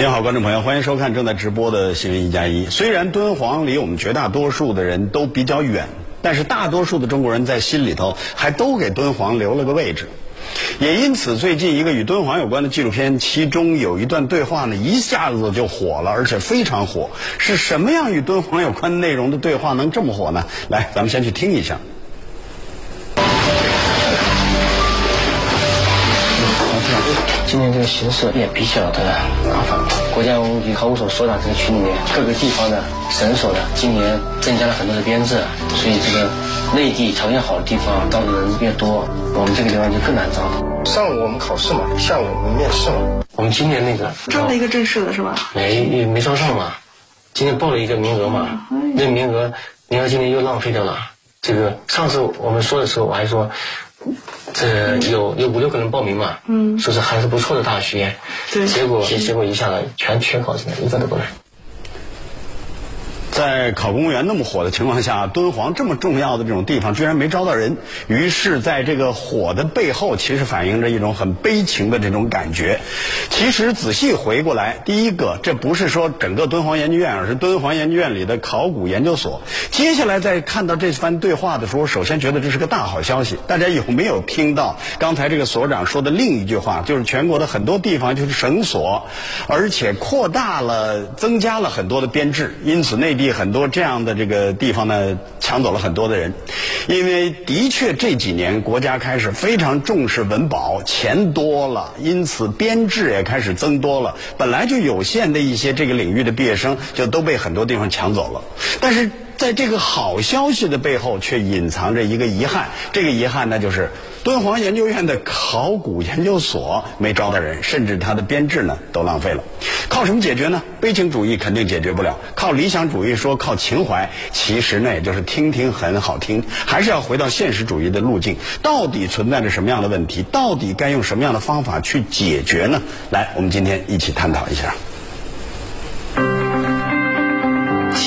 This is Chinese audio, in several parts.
您好，观众朋友，欢迎收看正在直播的新闻一加一。虽然敦煌离我们绝大多数的人都比较远，但是大多数的中国人在心里头还都给敦煌留了个位置。也因此，最近一个与敦煌有关的纪录片，其中有一段对话呢，一下子就火了，而且非常火。是什么样与敦煌有关内容的对话能这么火呢？来，咱们先去听一下。个形势也比较的麻烦。国家文物局考古所所长这个群里面，各个地方的省所的今年增加了很多的编制，所以这个内地条件好的地方招的人越多，我们这个地方就更难招。上午我们考试嘛，下午我们面试嘛。我们今年那个招了一个正式的是吧？没没招上嘛，今天报了一个名额嘛，那名额名额今年又浪费掉了。这个上次我们说的时候，我还说。这有有五六个人报名嘛？嗯，说是还是不错的大学，对，结果结果一下来全缺考生，一个都不来。在考公务员那么火的情况下，敦煌这么重要的这种地方居然没招到人，于是在这个火的背后，其实反映着一种很悲情的这种感觉。其实仔细回过来，第一个，这不是说整个敦煌研究院，而是敦煌研究院里的考古研究所。接下来在看到这番对话的时候，首先觉得这是个大好消息。大家有没有听到刚才这个所长说的另一句话？就是全国的很多地方就是省所，而且扩大了、增加了很多的编制，因此内。地很多这样的这个地方呢，抢走了很多的人，因为的确这几年国家开始非常重视文保，钱多了，因此编制也开始增多了。本来就有限的一些这个领域的毕业生，就都被很多地方抢走了。但是在这个好消息的背后，却隐藏着一个遗憾。这个遗憾呢，就是。敦煌研究院的考古研究所没招到人，甚至它的编制呢都浪费了。靠什么解决呢？悲情主义肯定解决不了。靠理想主义说靠情怀，其实呢也就是听听很好听，还是要回到现实主义的路径。到底存在着什么样的问题？到底该用什么样的方法去解决呢？来，我们今天一起探讨一下。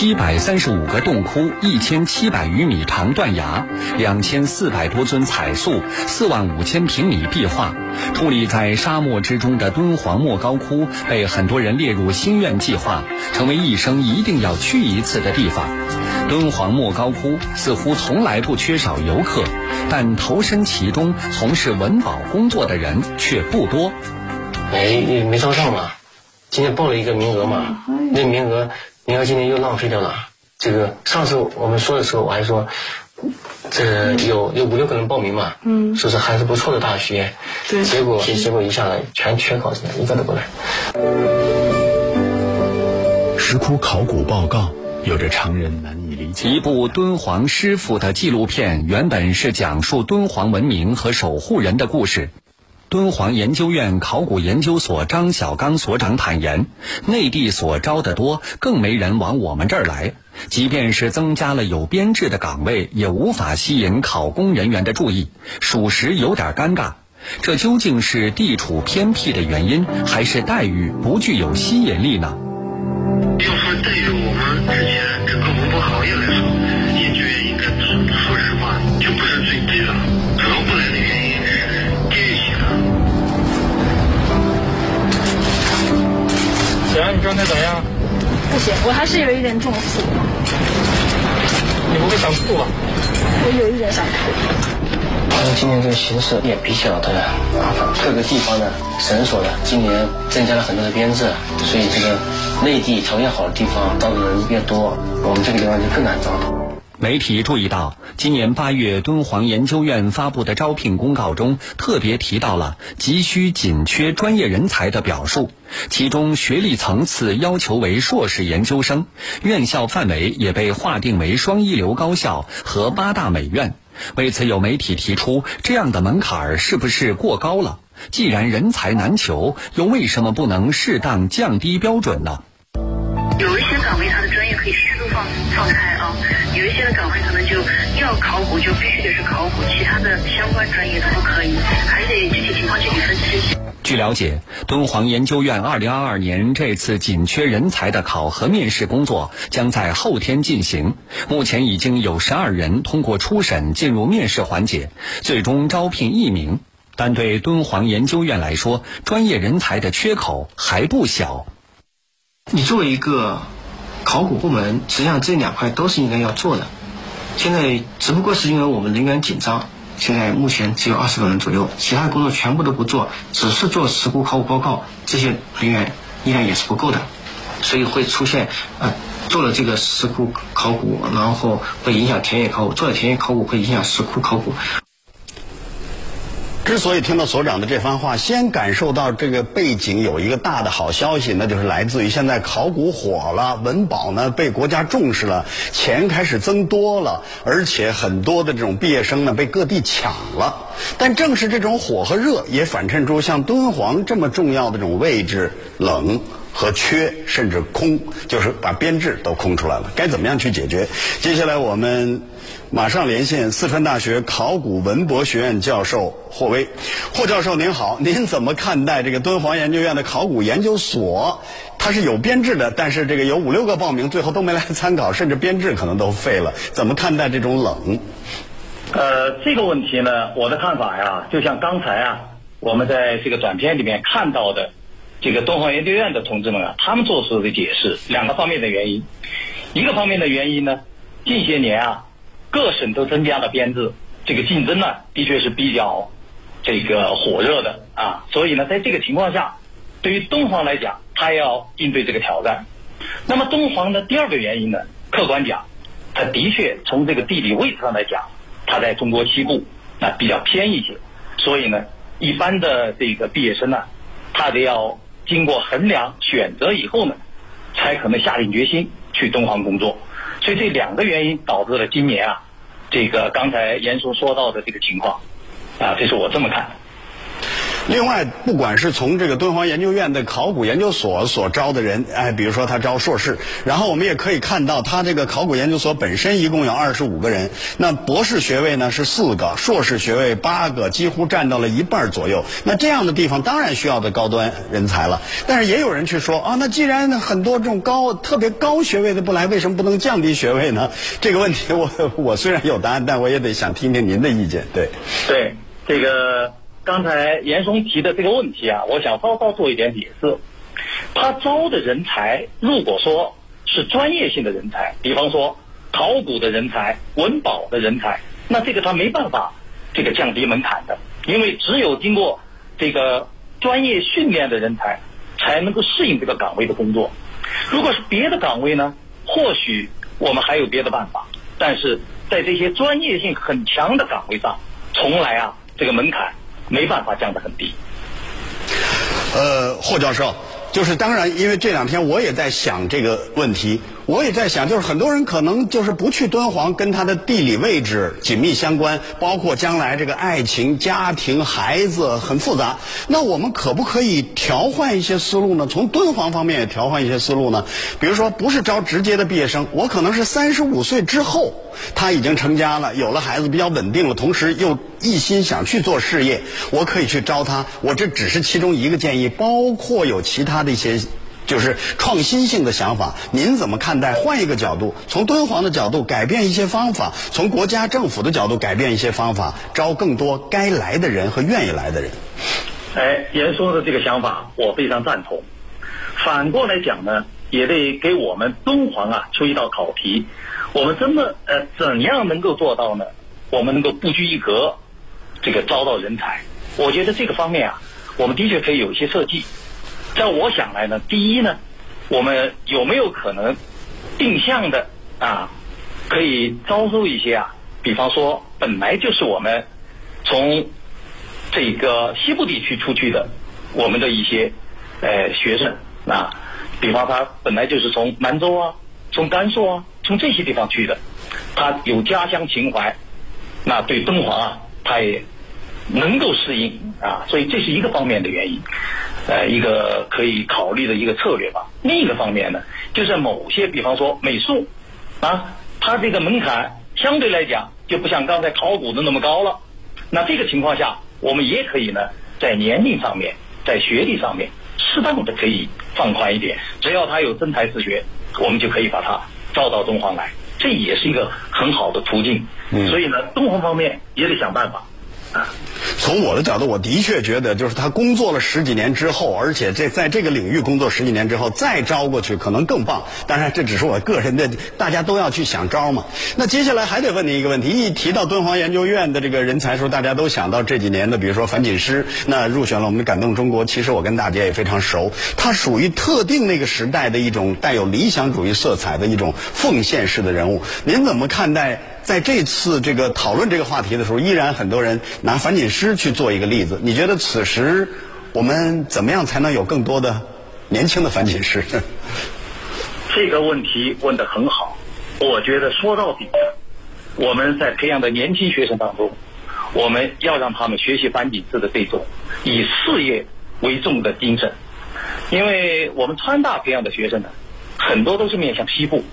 七百三十五个洞窟，一千七百余米长断崖，两千四百多尊彩塑，四万五千平米壁画。矗立在沙漠之中的敦煌莫高窟，被很多人列入心愿计划，成为一生一定要去一次的地方。敦煌莫高窟似乎从来不缺少游客，但投身其中从事文保工作的人却不多。没没招上嘛？今天报了一个名额嘛？那名额。名额今年又浪费掉了。这个上次我们说的时候，我还说，这有有五六个人报名嘛，嗯，说是还是不错的大学，对，结果结果一下来全缺考生，一个都不来。石窟考古报告有着常人难以理解。一部敦煌师傅的纪录片，原本是讲述敦煌文明和守护人的故事。敦煌研究院考古研究所张小刚所长坦言，内地所招的多，更没人往我们这儿来。即便是增加了有编制的岗位，也无法吸引考公人员的注意，属实有点尴尬。这究竟是地处偏僻的原因，还是待遇不具有吸引力呢？要说对于我们之前整个文博行业来说，状态怎么样？不行，我还是有一点中暑。你不会想吐吧？我有一点想吐。但是今年这个形势也比较的麻烦，各个地方的诊所呢，今年增加了很多的编制，所以这个内地条件好的地方招的人越多，我们这个地方就更难招的。媒体注意到，今年八月敦煌研究院发布的招聘公告中，特别提到了急需紧缺专业人才的表述，其中学历层次要求为硕士研究生，院校范围也被划定为双一流高校和八大美院。为此，有媒体提出，这样的门槛是不是过高了？既然人才难求，又为什么不能适当降低标准呢？度放放开啊，有一些的岗位可能就要考古，就必须得是考古，其他的相关专业都不可以，还得具体情况具体分析。据了解，敦煌研究院2022年这次紧缺人才的考核面试工作将在后天进行。目前已经有12人通过初审进入面试环节，最终招聘一名。但对敦煌研究院来说，专业人才的缺口还不小。你作为一个考古部门，实际上这两块都是应该要做的。现在只不过是因为我们人员紧张。现在目前只有二十个人左右，其他的工作全部都不做，只是做石窟考古报告，这些人员依然也是不够的，所以会出现呃做了这个石窟考古，然后会影响田野考古，做了田野考古会影响石窟考古。之所以听到所长的这番话，先感受到这个背景有一个大的好消息，那就是来自于现在考古火了，文保呢被国家重视了，钱开始增多了，而且很多的这种毕业生呢被各地抢了。但正是这种火和热，也反衬出像敦煌这么重要的这种位置冷和缺，甚至空，就是把编制都空出来了。该怎么样去解决？接下来我们。马上连线四川大学考古文博学院教授霍威，霍教授您好，您怎么看待这个敦煌研究院的考古研究所？它是有编制的，但是这个有五六个报名，最后都没来参考，甚至编制可能都废了。怎么看待这种冷？呃，这个问题呢，我的看法呀，就像刚才啊，我们在这个短片里面看到的，这个敦煌研究院的同志们啊，他们做出的解释，两个方面的原因。一个方面的原因呢，近些年啊。各省都增加了编制，这个竞争呢，的确是比较这个火热的啊。所以呢，在这个情况下，对于敦煌来讲，它要应对这个挑战。那么敦煌的第二个原因呢，客观讲，它的确从这个地理位置上来讲，它在中国西部那比较偏一些。所以呢，一般的这个毕业生呢，他得要经过衡量选择以后呢，才可能下定决心去敦煌工作。所以这两个原因导致了今年啊，这个刚才严叔说到的这个情况，啊，这是我这么看。另外，不管是从这个敦煌研究院的考古研究所所招的人，哎，比如说他招硕士，然后我们也可以看到，他这个考古研究所本身一共有二十五个人，那博士学位呢是四个，硕士学位八个，几乎占到了一半左右。那这样的地方当然需要的高端人才了。但是也有人去说啊，那既然很多这种高特别高学位的不来，为什么不能降低学位呢？这个问题我我虽然有答案，但我也得想听听您的意见。对，对，这个。刚才严嵩提的这个问题啊，我想稍稍做一点解释。他招的人才，如果说是专业性的人才，比方说考古的人才、文保的人才，那这个他没办法这个降低门槛的，因为只有经过这个专业训练的人才，才能够适应这个岗位的工作。如果是别的岗位呢，或许我们还有别的办法，但是在这些专业性很强的岗位上，从来啊这个门槛。没办法降得很低。呃，霍教授，就是当然，因为这两天我也在想这个问题。我也在想，就是很多人可能就是不去敦煌，跟他的地理位置紧密相关，包括将来这个爱情、家庭、孩子很复杂。那我们可不可以调换一些思路呢？从敦煌方面也调换一些思路呢？比如说，不是招直接的毕业生，我可能是三十五岁之后，他已经成家了，有了孩子，比较稳定了，同时又一心想去做事业，我可以去招他。我这只是其中一个建议，包括有其他的一些。就是创新性的想法，您怎么看待？换一个角度，从敦煌的角度改变一些方法，从国家政府的角度改变一些方法，招更多该来的人和愿意来的人。哎，严说的这个想法我非常赞同。反过来讲呢，也得给我们敦煌啊出一道考题。我们怎么呃怎样能够做到呢？我们能够不拘一格，这个招到人才。我觉得这个方面啊，我们的确可以有一些设计。在我想来呢，第一呢，我们有没有可能定向的啊，可以招收一些啊，比方说本来就是我们从这个西部地区出去的我们的一些呃学生啊，比方他本来就是从兰州啊、从甘肃啊、从这些地方去的，他有家乡情怀，那对敦煌啊，他也能够适应啊，所以这是一个方面的原因，呃，一个可以考虑的一个策略吧。另一个方面呢，就是某些比方说美术啊，它这个门槛相对来讲就不像刚才考古的那么高了。那这个情况下，我们也可以呢，在年龄上面，在学历上面，适当的可以放宽一点。只要他有真才实学，我们就可以把他招到敦煌来，这也是一个很好的途径。嗯所以呢，敦煌方面也得想办法。从我的角度，我的确觉得，就是他工作了十几年之后，而且这在这个领域工作十几年之后再招过去，可能更棒。当然，这只是我个人的，大家都要去想招嘛。那接下来还得问您一个问题：一提到敦煌研究院的这个人才说，大家都想到这几年的，比如说樊锦诗，那入选了我们的感动中国。其实我跟大家也非常熟，他属于特定那个时代的一种带有理想主义色彩的一种奉献式的人物。您怎么看待？在这次这个讨论这个话题的时候，依然很多人拿樊锦诗去做一个例子。你觉得此时我们怎么样才能有更多的年轻的樊锦诗？这个问题问得很好，我觉得说到底，我们在培养的年轻学生当中，我们要让他们学习樊锦诗的这种以事业为重的精神，因为我们川大培养的学生呢，很多都是面向西部。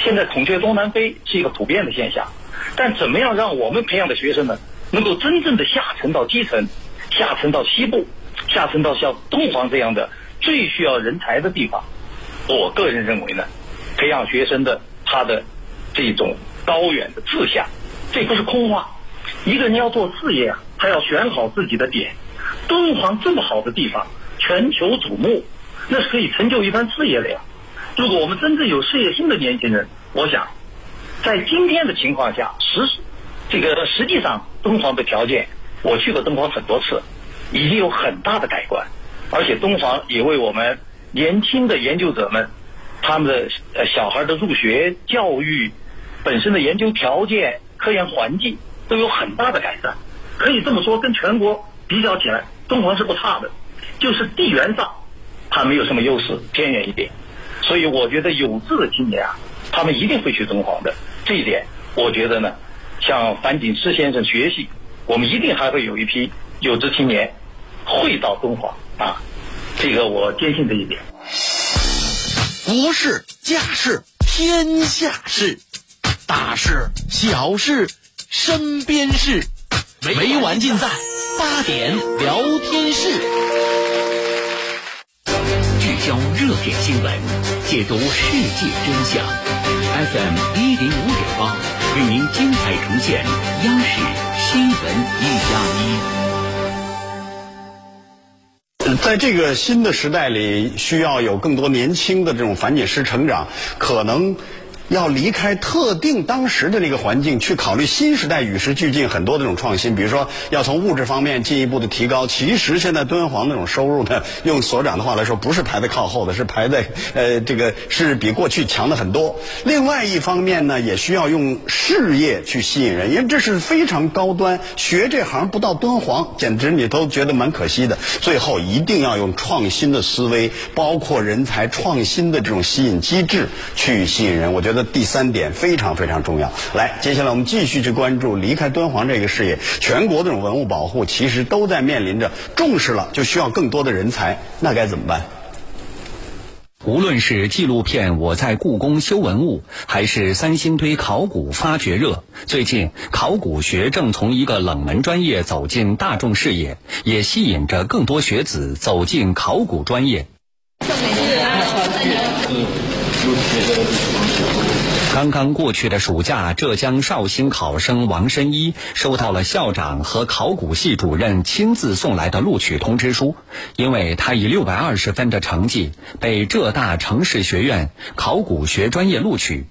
现在孔雀东南飞是一个普遍的现象，但怎么样让我们培养的学生呢，能够真正的下沉到基层，下沉到西部，下沉到像敦煌这样的最需要人才的地方？我个人认为呢，培养学生的他的这种高远的志向，这不是空话。一个人要做事业啊，他要选好自己的点。敦煌这么好的地方，全球瞩目，那是可以成就一番事业的呀。如果我们真正有事业心的年轻人，我想，在今天的情况下，实这个实际上敦煌的条件，我去过敦煌很多次，已经有很大的改观，而且敦煌也为我们年轻的研究者们，他们的呃小孩的入学教育本身的研究条件、科研环境都有很大的改善。可以这么说，跟全国比较起来，敦煌是不差的，就是地缘上它没有什么优势，偏远一点。所以我觉得有志的青年啊，他们一定会去敦煌的。这一点，我觉得呢，向樊锦诗先生学习，我们一定还会有一批有志青年会到敦煌啊。这个我坚信这一点。国事家事天下事，大事小事身边事，每晚尽在八点聊天室。聚焦热点新闻，解读世界真相。FM 一零五点八，为您精彩呈现央视新闻一加一。在这个新的时代里，需要有更多年轻的这种反解师成长，可能。要离开特定当时的那个环境，去考虑新时代与时俱进很多的这种创新，比如说要从物质方面进一步的提高。其实现在敦煌那种收入呢，用所长的话来说，不是排在靠后的，是排在呃这个是比过去强的很多。另外一方面呢，也需要用事业去吸引人，因为这是非常高端，学这行不到敦煌，简直你都觉得蛮可惜的。最后一定要用创新的思维，包括人才创新的这种吸引机制去吸引人。我觉得。的第三点非常非常重要。来，接下来我们继续去关注离开敦煌这个事业。全国这种文物保护其实都在面临着重视了，就需要更多的人才，那该怎么办？无论是纪录片《我在故宫修文物》，还是三星堆考古发掘热，最近考古学正从一个冷门专业走进大众视野，也吸引着更多学子走进考古专业。刚刚过去的暑假，浙江绍兴考生王申一收到了校长和考古系主任亲自送来的录取通知书，因为他以六百二十分的成绩被浙大城市学院考古学专业录取。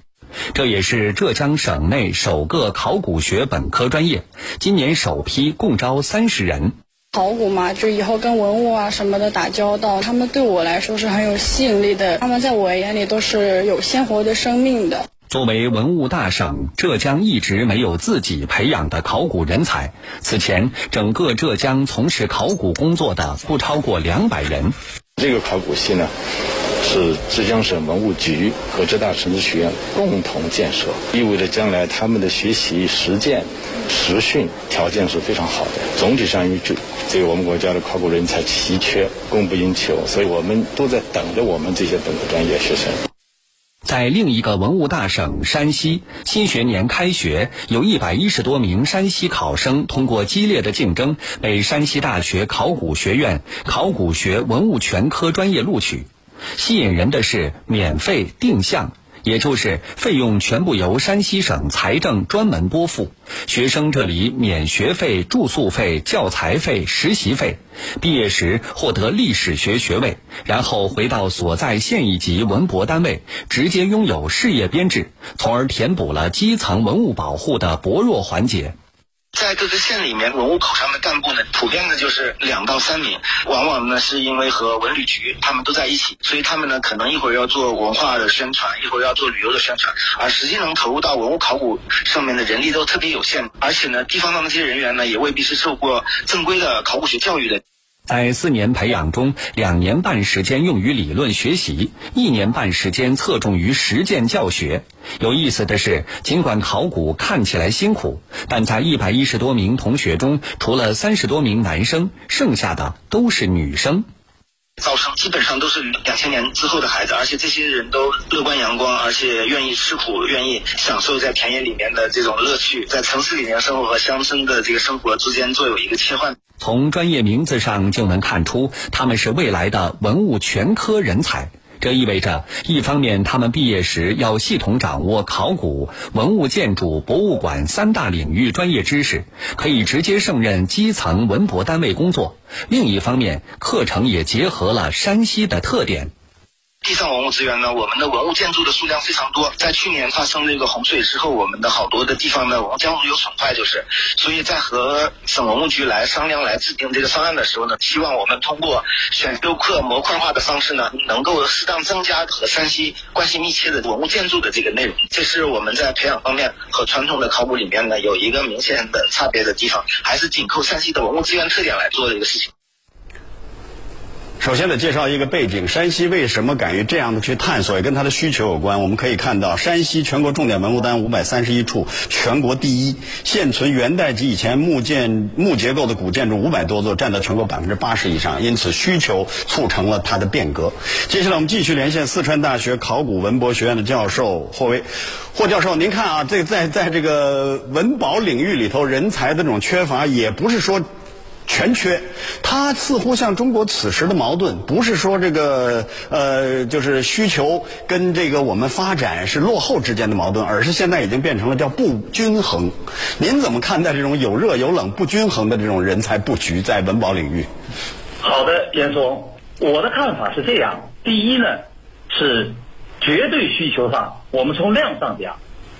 这也是浙江省内首个考古学本科专业，今年首批共招三十人。考古嘛，就以后跟文物啊什么的打交道，他们对我来说是很有吸引力的。他们在我眼里都是有鲜活的生命的。作为文物大省，浙江一直没有自己培养的考古人才。此前，整个浙江从事考古工作的不超过两百人。这个考古系呢，是浙江省文物局和浙大城市学院共同建设，意味着将来他们的学习实践、实训条件是非常好的。总体上，这这个我们国家的考古人才奇缺，供不应求，所以我们都在等着我们这些本科专业学生。在另一个文物大省山西，新学年开学，有一百一十多名山西考生通过激烈的竞争，被山西大学考古学院考古学文物全科专业录取。吸引人的是免费定向。也就是费用全部由山西省财政专门拨付，学生这里免学费、住宿费、教材费、实习费，毕业时获得历史学学位，然后回到所在县一级文博单位，直接拥有事业编制，从而填补了基层文物保护的薄弱环节。在各个县里面，文物考上的干部呢，普遍的就是两到三名，往往呢是因为和文旅局他们都在一起，所以他们呢可能一会儿要做文化的宣传，一会儿要做旅游的宣传，而实际能投入到文物考古上面的人力都特别有限，而且呢，地方上的这些人员呢，也未必是受过正规的考古学教育的。在四年培养中，两年半时间用于理论学习，一年半时间侧重于实践教学。有意思的是，尽管考古看起来辛苦，但在一百一十多名同学中，除了三十多名男生，剩下的都是女生。招生基本上都是两千年之后的孩子，而且这些人都乐观阳光，而且愿意吃苦，愿意享受在田野里面的这种乐趣，在城市里面生活和乡村的这个生活之间做有一个切换。从专业名字上就能看出，他们是未来的文物全科人才。这意味着，一方面他们毕业时要系统掌握考古、文物建筑、博物馆三大领域专业知识，可以直接胜任基层文博单位工作；另一方面，课程也结合了山西的特点。地上文物资源呢，我们的文物建筑的数量非常多。在去年发生这个洪水之后，我们的好多的地方呢文物建筑有损坏，就是，所以在和省文物局来商量来制定这个方案的时候呢，希望我们通过选修课模块化的方式呢，能够适当增加和山西关系密切的文物建筑的这个内容。这是我们在培养方面和传统的考古里面呢有一个明显的差别的地方，还是紧扣山西的文物资源特点来做的一个事情。首先得介绍一个背景，山西为什么敢于这样的去探索，也跟它的需求有关。我们可以看到，山西全国重点文物单五百三十一处，全国第一，现存元代及以前木建木结构的古建筑五百多座，占到全国百分之八十以上。因此，需求促成了它的变革。接下来，我们继续连线四川大学考古文博学院的教授霍威，霍教授，您看啊，这在在这个文保领域里头，人才的这种缺乏，也不是说。全缺，它似乎像中国此时的矛盾，不是说这个呃，就是需求跟这个我们发展是落后之间的矛盾，而是现在已经变成了叫不均衡。您怎么看待这种有热有冷、不均衡的这种人才布局在文保领域？好的，严总，我的看法是这样：第一呢，是绝对需求上，我们从量上讲，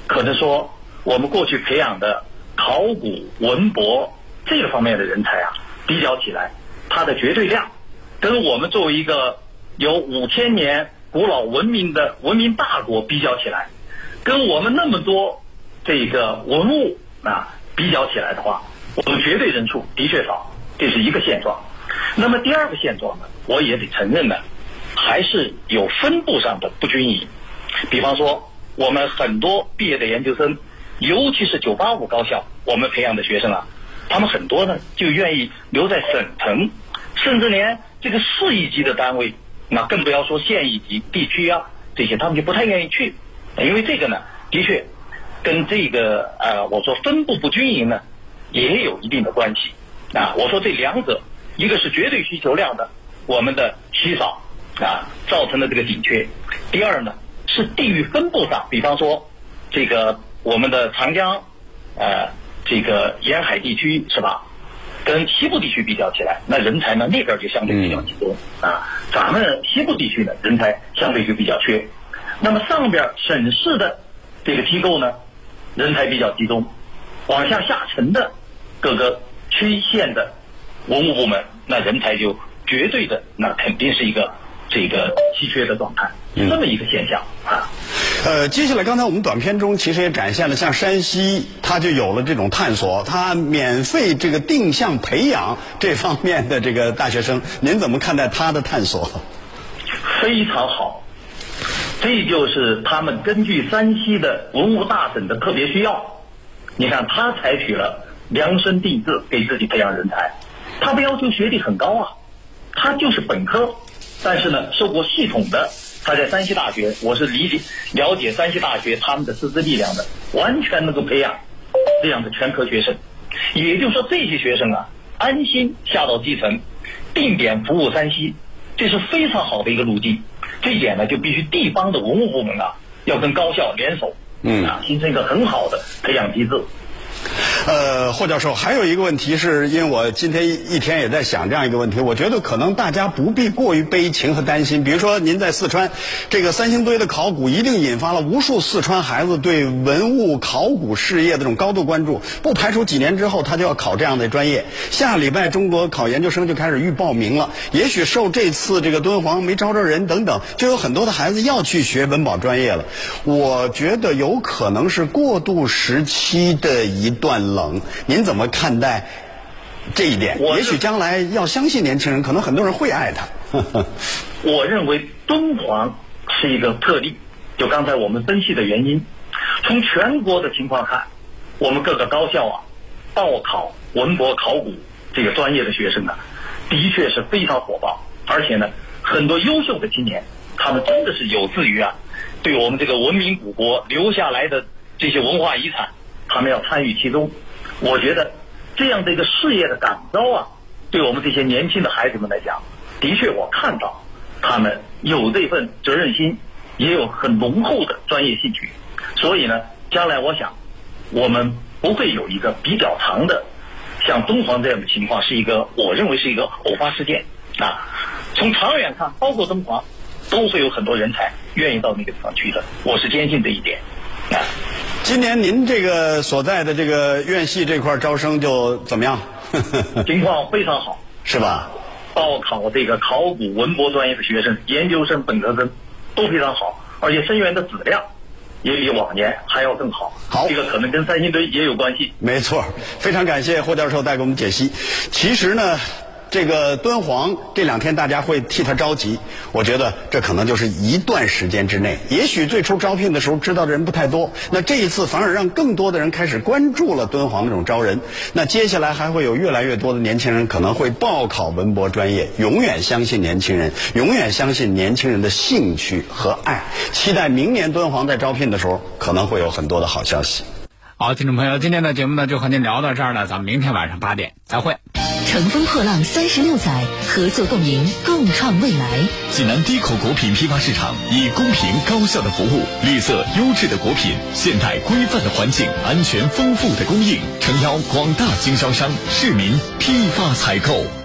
可能说我们过去培养的考古文博。这个方面的人才啊，比较起来，它的绝对量，跟我们作为一个有五千年古老文明的文明大国比较起来，跟我们那么多这个文物啊比较起来的话，我们绝对人数的确少，这是一个现状。那么第二个现状呢，我也得承认呢，还是有分布上的不均匀。比方说，我们很多毕业的研究生，尤其是九八五高校，我们培养的学生啊。他们很多呢，就愿意留在省城，甚至连这个市一级的单位，那更不要说县一级、地区啊这些，他们就不太愿意去，因为这个呢，的确跟这个呃，我说分布不均匀呢，也有一定的关系啊。我说这两者，一个是绝对需求量的我们的稀少啊，造成的这个紧缺；第二呢，是地域分布上，比方说这个我们的长江，呃。这个沿海地区是吧？跟西部地区比较起来，那人才呢那边就相对比较集中啊。咱们西部地区呢人才相对就比较缺。那么上边省市的这个机构呢，人才比较集中，往下下沉的各个区县的文物部门，那人才就绝对的那肯定是一个这个稀缺的状态，是这么一个现象啊。呃，接下来刚才我们短片中其实也展现了，像山西，它就有了这种探索，它免费这个定向培养这方面的这个大学生，您怎么看待他的探索？非常好，这就是他们根据山西的文物大省的特别需要，你看他采取了量身定制给自己培养人才，他不要求学历很高啊，他就是本科，但是呢受过系统的。他在山西大学，我是理解了解山西大学他们的师资力量的，完全能够培养这样的全科学生。也就是说，这些学生啊，安心下到基层，定点服务山西，这是非常好的一个路径。这一点呢，就必须地方的文物部门啊，要跟高校联手，嗯啊，形成一个很好的培养机制。呃，霍教授，还有一个问题是，因为我今天一天也在想这样一个问题，我觉得可能大家不必过于悲情和担心。比如说，您在四川这个三星堆的考古，一定引发了无数四川孩子对文物考古事业的这种高度关注。不排除几年之后他就要考这样的专业。下礼拜中国考研究生就开始预报名了，也许受这次这个敦煌没招着人等等，就有很多的孩子要去学文保专业了。我觉得有可能是过渡时期的一段冷，您怎么看待这一点？也许将来要相信年轻人，可能很多人会爱他。我认为敦煌是一个特例，就刚才我们分析的原因。从全国的情况看，我们各个高校啊，报考文博考古这个专业的学生啊，的确是非常火爆，而且呢，很多优秀的青年，他们真的是有志于啊，对我们这个文明古国留下来的这些文化遗产，他们要参与其中。我觉得这样的一个事业的感召啊，对我们这些年轻的孩子们来讲，的确我看到他们有这份责任心，也有很浓厚的专业兴趣。所以呢，将来我想，我们不会有一个比较长的像敦煌这样的情况，是一个我认为是一个偶发事件啊。从长远看，包括敦煌，都会有很多人才愿意到那个地方去的。我是坚信这一点啊。今年您这个所在的这个院系这块招生就怎么样？情况非常好，是吧？报考这个考古文博专业的学生，研究生、本科生都非常好，而且生源的质量也比往年还要更好。好，这个可能跟三星堆也有关系。没错，非常感谢霍教授带给我们解析。其实呢。这个敦煌这两天大家会替他着急，我觉得这可能就是一段时间之内。也许最初招聘的时候知道的人不太多，那这一次反而让更多的人开始关注了敦煌这种招人。那接下来还会有越来越多的年轻人可能会报考文博专业。永远相信年轻人，永远相信年轻人的兴趣和爱。期待明年敦煌在招聘的时候可能会有很多的好消息。好，听众朋友，今天的节目呢就和您聊到这儿了，咱们明天晚上八点再会。乘风破浪三十六载，合作共赢，共创未来。济南低口果品批发市场以公平高效的服务、绿色优质的果品、现代规范的环境、安全丰富的供应，诚邀广大经销商、市民批发采购。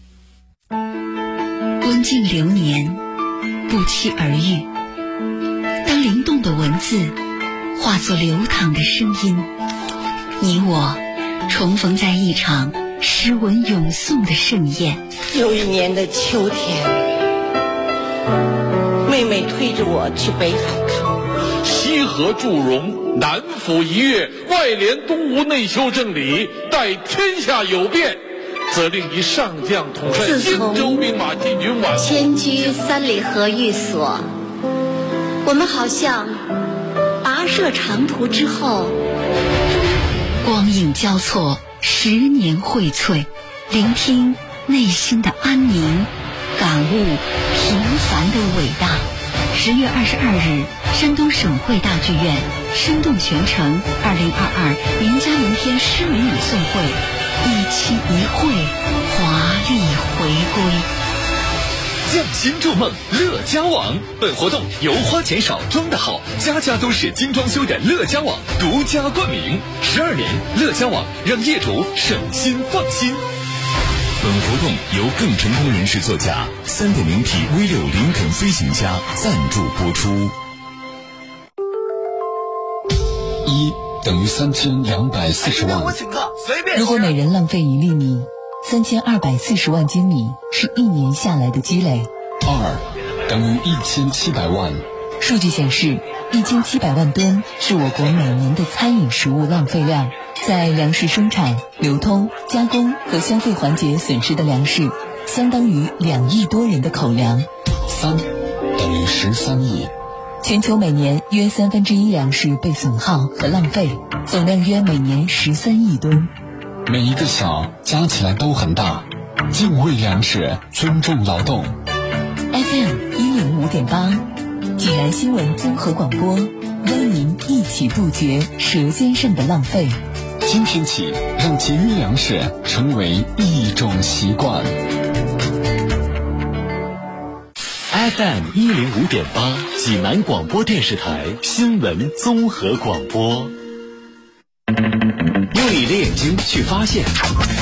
温静流年，不期而遇。当灵动的文字化作流淌的声音，你我重逢在一场诗文咏诵的盛宴。又一年的秋天，妹妹推着我去北海看。西河祝融，南府一月，外连东吴内修正理，待天下有变，则令一上将统帅荆州兵马进军皖。迁居三里河寓所，我们好像跋涉长途之后，光影交错，十年荟萃，聆听内心的安宁，感悟平凡的伟大。十月二十二日，山东省会大剧院“生动全城”二零二二名家名篇诗文语诵会，一期一会，华丽回归。匠心筑梦，乐家网。本活动由花钱少装的好，家家都是精装修的乐家网独家冠名。十二年，乐家网让业主省心放心。本活动由更成功人士作家三点零 T V 六林肯飞行家赞助播出。等于三千两百四十万。如果每人浪费一粒米，三千二百四十万斤米是一年下来的积累。二等于一千七百万。数据显示，一千七百万吨是我国每年的餐饮食物浪费量。在粮食生产、流通、加工和消费环节损失的粮食，相当于两亿多人的口粮。三等于十三亿。全球每年约三分之一粮食被损耗和浪费，总量约每年十三亿吨。每一个小加起来都很大。敬畏粮食，尊重劳动。FM 一零五点八，济南新闻综合广播，邀您一起杜绝舌尖上的浪费。今天起，让节约粮食成为一种习惯。FM 一零五点八，济南广播电视台新闻综合广播。用你的眼睛去发现，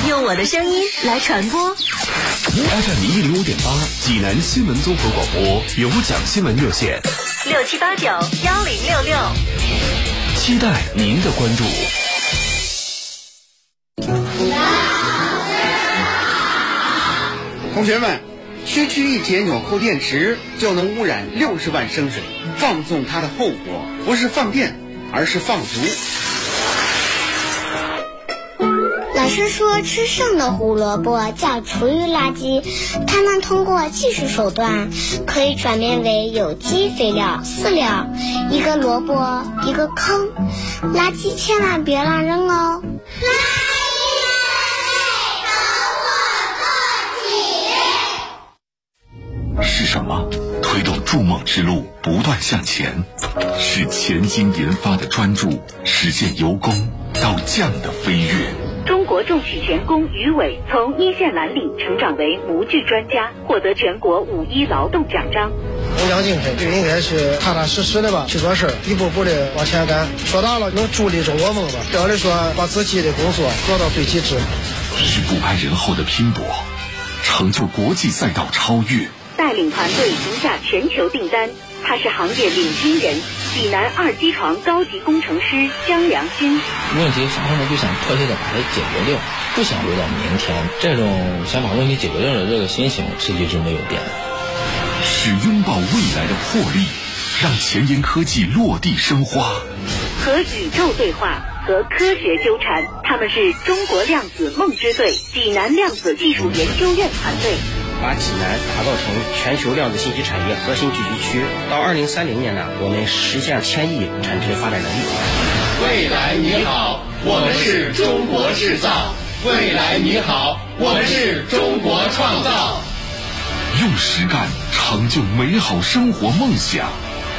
用我的声音来传播。FM 一零五点八，济南新闻综合广播有奖新闻热线六七八九幺零六六，期待您的关注。同学们，区区一节纽扣电池就能污染六十万升水，放纵它的后果不是放电，而是放毒。老师说，吃剩的胡萝卜叫厨余垃圾，它们通过技术手段可以转变为有机肥料、饲料。一个萝卜一个坑，垃圾千万别乱扔哦。什么推动筑梦之路不断向前？是潜心研发的专注，实现由工到匠的飞跃。中国重曲钳工于伟从一线蓝领成长为模具专家，获得全国五一劳动奖章。工匠精神就应该是踏踏实实的吧，去做事儿，一步步的往前干。说大了，能助力中国梦吧。小的说，把自己的工作做到最极致。是不甘人后的拼搏，成就国际赛道超越。带领团队赢下全球订单，他是行业领军人，济南二机床高级工程师江良新。问题发生了就想迫切的把它解决掉，不想留到明天。这种想把问题解决掉的这个心情是一直没有变的。是拥抱未来的魄力，让前沿科技落地生花。和宇宙对话，和科学纠缠，他们是中国量子梦之队济南量子技术研究院团队。把济南打造成全球量子信息产业核心聚集区。到二零三零年呢，我们实现千亿产值发展能力。未来你好，我们是中国制造。未来你好，我们是中国创造。用实干成就美好生活梦想，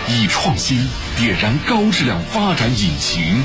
以创新点燃高质量发展引擎。